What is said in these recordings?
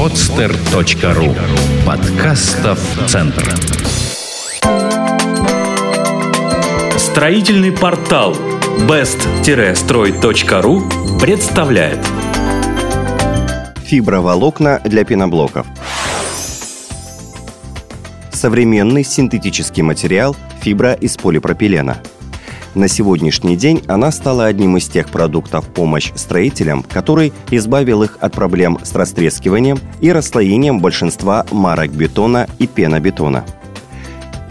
podster.ru Подкастов Центр. Строительный портал best-строй.ру представляет. Фиброволокна для пеноблоков. Современный синтетический материал – фибра из полипропилена – на сегодняшний день она стала одним из тех продуктов помощь строителям, который избавил их от проблем с растрескиванием и расслоением большинства марок бетона и пенобетона.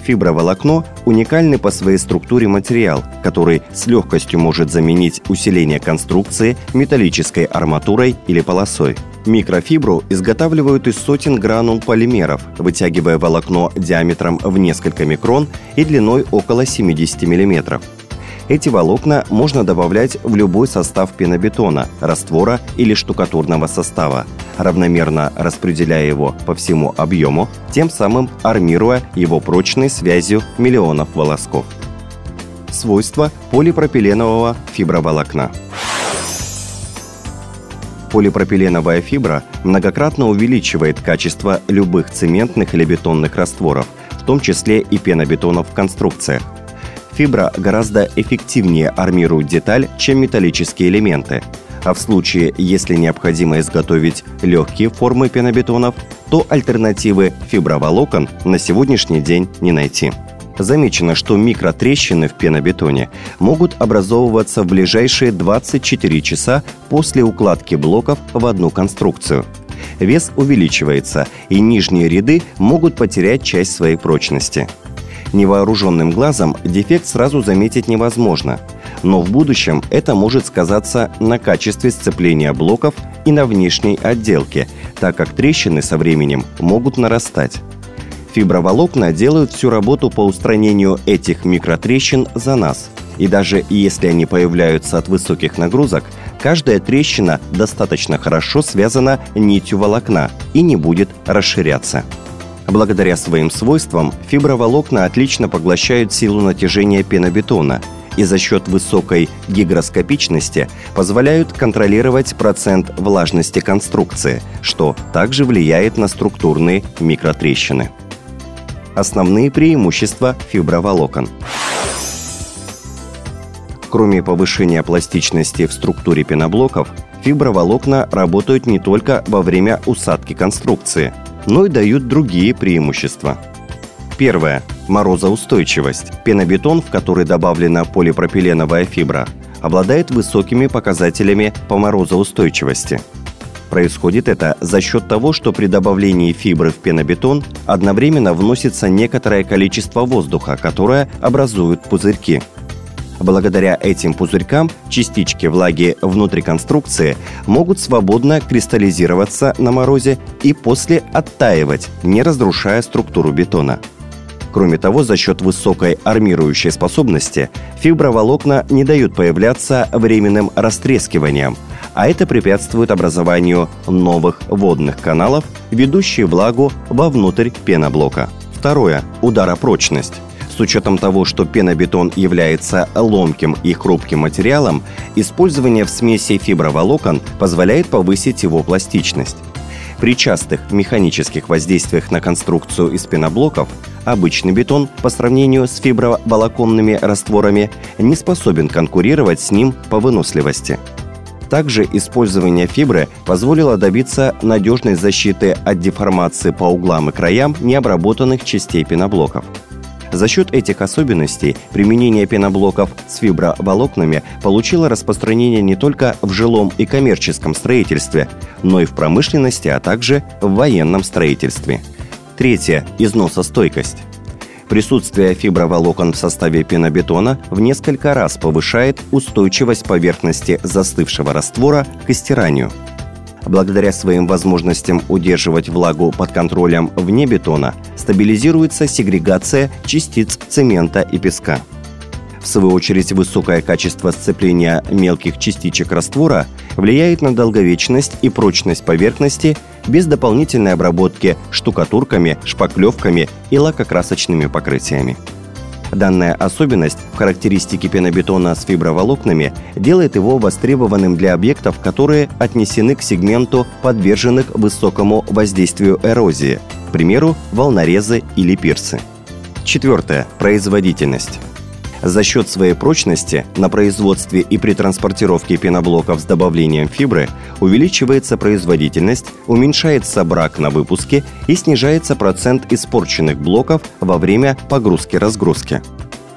Фиброволокно – уникальный по своей структуре материал, который с легкостью может заменить усиление конструкции металлической арматурой или полосой. Микрофибру изготавливают из сотен гранул полимеров, вытягивая волокно диаметром в несколько микрон и длиной около 70 мм. Эти волокна можно добавлять в любой состав пенобетона, раствора или штукатурного состава, равномерно распределяя его по всему объему, тем самым армируя его прочной связью миллионов волосков. Свойства полипропиленового фиброволокна. Полипропиленовая фибра многократно увеличивает качество любых цементных или бетонных растворов, в том числе и пенобетонов в конструкциях, Фибра гораздо эффективнее армирует деталь, чем металлические элементы. А в случае, если необходимо изготовить легкие формы пенобетонов, то альтернативы фиброволокон на сегодняшний день не найти. Замечено, что микротрещины в пенобетоне могут образовываться в ближайшие 24 часа после укладки блоков в одну конструкцию. Вес увеличивается, и нижние ряды могут потерять часть своей прочности – Невооруженным глазом дефект сразу заметить невозможно, но в будущем это может сказаться на качестве сцепления блоков и на внешней отделке, так как трещины со временем могут нарастать. Фиброволокна делают всю работу по устранению этих микротрещин за нас. И даже если они появляются от высоких нагрузок, каждая трещина достаточно хорошо связана нитью волокна и не будет расширяться. Благодаря своим свойствам фиброволокна отлично поглощают силу натяжения пенобетона и за счет высокой гигроскопичности позволяют контролировать процент влажности конструкции, что также влияет на структурные микротрещины. Основные преимущества фиброволокон – Кроме повышения пластичности в структуре пеноблоков, фиброволокна работают не только во время усадки конструкции – но и дают другие преимущества. Первое. Морозоустойчивость. Пенобетон, в который добавлена полипропиленовая фибра, обладает высокими показателями по морозоустойчивости. Происходит это за счет того, что при добавлении фибры в пенобетон одновременно вносится некоторое количество воздуха, которое образуют пузырьки – Благодаря этим пузырькам частички влаги внутри конструкции могут свободно кристаллизироваться на морозе и после оттаивать, не разрушая структуру бетона. Кроме того, за счет высокой армирующей способности фиброволокна не дают появляться временным растрескиванием, а это препятствует образованию новых водных каналов, ведущих влагу вовнутрь пеноблока. Второе. Ударопрочность. Учетом того, что пенобетон является ломким и хрупким материалом, использование в смеси фиброволокон позволяет повысить его пластичность. При частых механических воздействиях на конструкцию из пеноблоков обычный бетон по сравнению с фиброволоконными растворами не способен конкурировать с ним по выносливости. Также использование фибры позволило добиться надежной защиты от деформации по углам и краям необработанных частей пеноблоков – за счет этих особенностей применение пеноблоков с фиброволокнами получило распространение не только в жилом и коммерческом строительстве, но и в промышленности, а также в военном строительстве. Третье – износостойкость. Присутствие фиброволокон в составе пенобетона в несколько раз повышает устойчивость поверхности застывшего раствора к стиранию – благодаря своим возможностям удерживать влагу под контролем вне бетона, стабилизируется сегрегация частиц цемента и песка. В свою очередь, высокое качество сцепления мелких частичек раствора влияет на долговечность и прочность поверхности без дополнительной обработки штукатурками, шпаклевками и лакокрасочными покрытиями. Данная особенность в характеристике пенобетона с фиброволокнами делает его востребованным для объектов, которые отнесены к сегменту подверженных высокому воздействию эрозии, к примеру, волнорезы или пирсы. Четвертое. Производительность. За счет своей прочности на производстве и при транспортировке пеноблоков с добавлением фибры увеличивается производительность, уменьшается брак на выпуске и снижается процент испорченных блоков во время погрузки-разгрузки.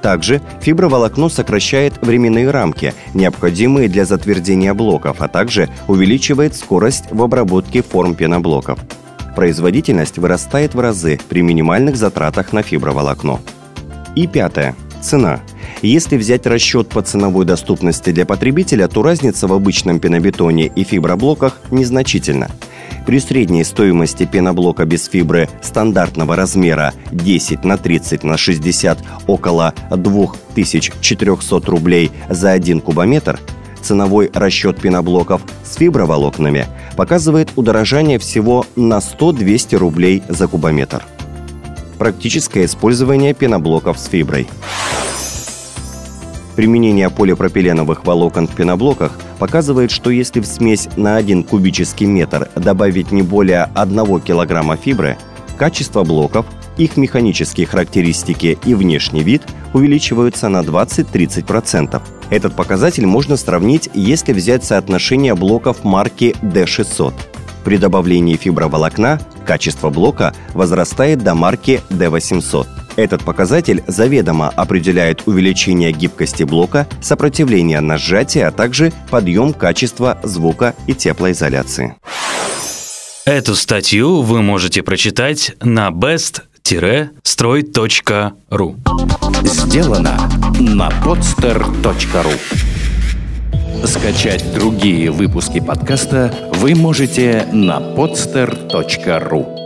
Также фиброволокно сокращает временные рамки, необходимые для затвердения блоков, а также увеличивает скорость в обработке форм пеноблоков. Производительность вырастает в разы при минимальных затратах на фиброволокно. И пятое. Цена. Если взять расчет по ценовой доступности для потребителя, то разница в обычном пенобетоне и фиброблоках незначительна. При средней стоимости пеноблока без фибры стандартного размера 10 на 30 на 60 около 2400 рублей за 1 кубометр, ценовой расчет пеноблоков с фиброволокнами показывает удорожание всего на 100-200 рублей за кубометр. Практическое использование пеноблоков с фиброй. Применение полипропиленовых волокон в пеноблоках показывает, что если в смесь на 1 кубический метр добавить не более 1 килограмма фибры, качество блоков, их механические характеристики и внешний вид увеличиваются на 20-30%. Этот показатель можно сравнить, если взять соотношение блоков марки D600. При добавлении фиброволокна качество блока возрастает до марки D800. Этот показатель заведомо определяет увеличение гибкости блока, сопротивление на сжатие, а также подъем качества звука и теплоизоляции. Эту статью вы можете прочитать на best-строй.ru Сделано на podster.ru Скачать другие выпуски подкаста вы можете на podster.ru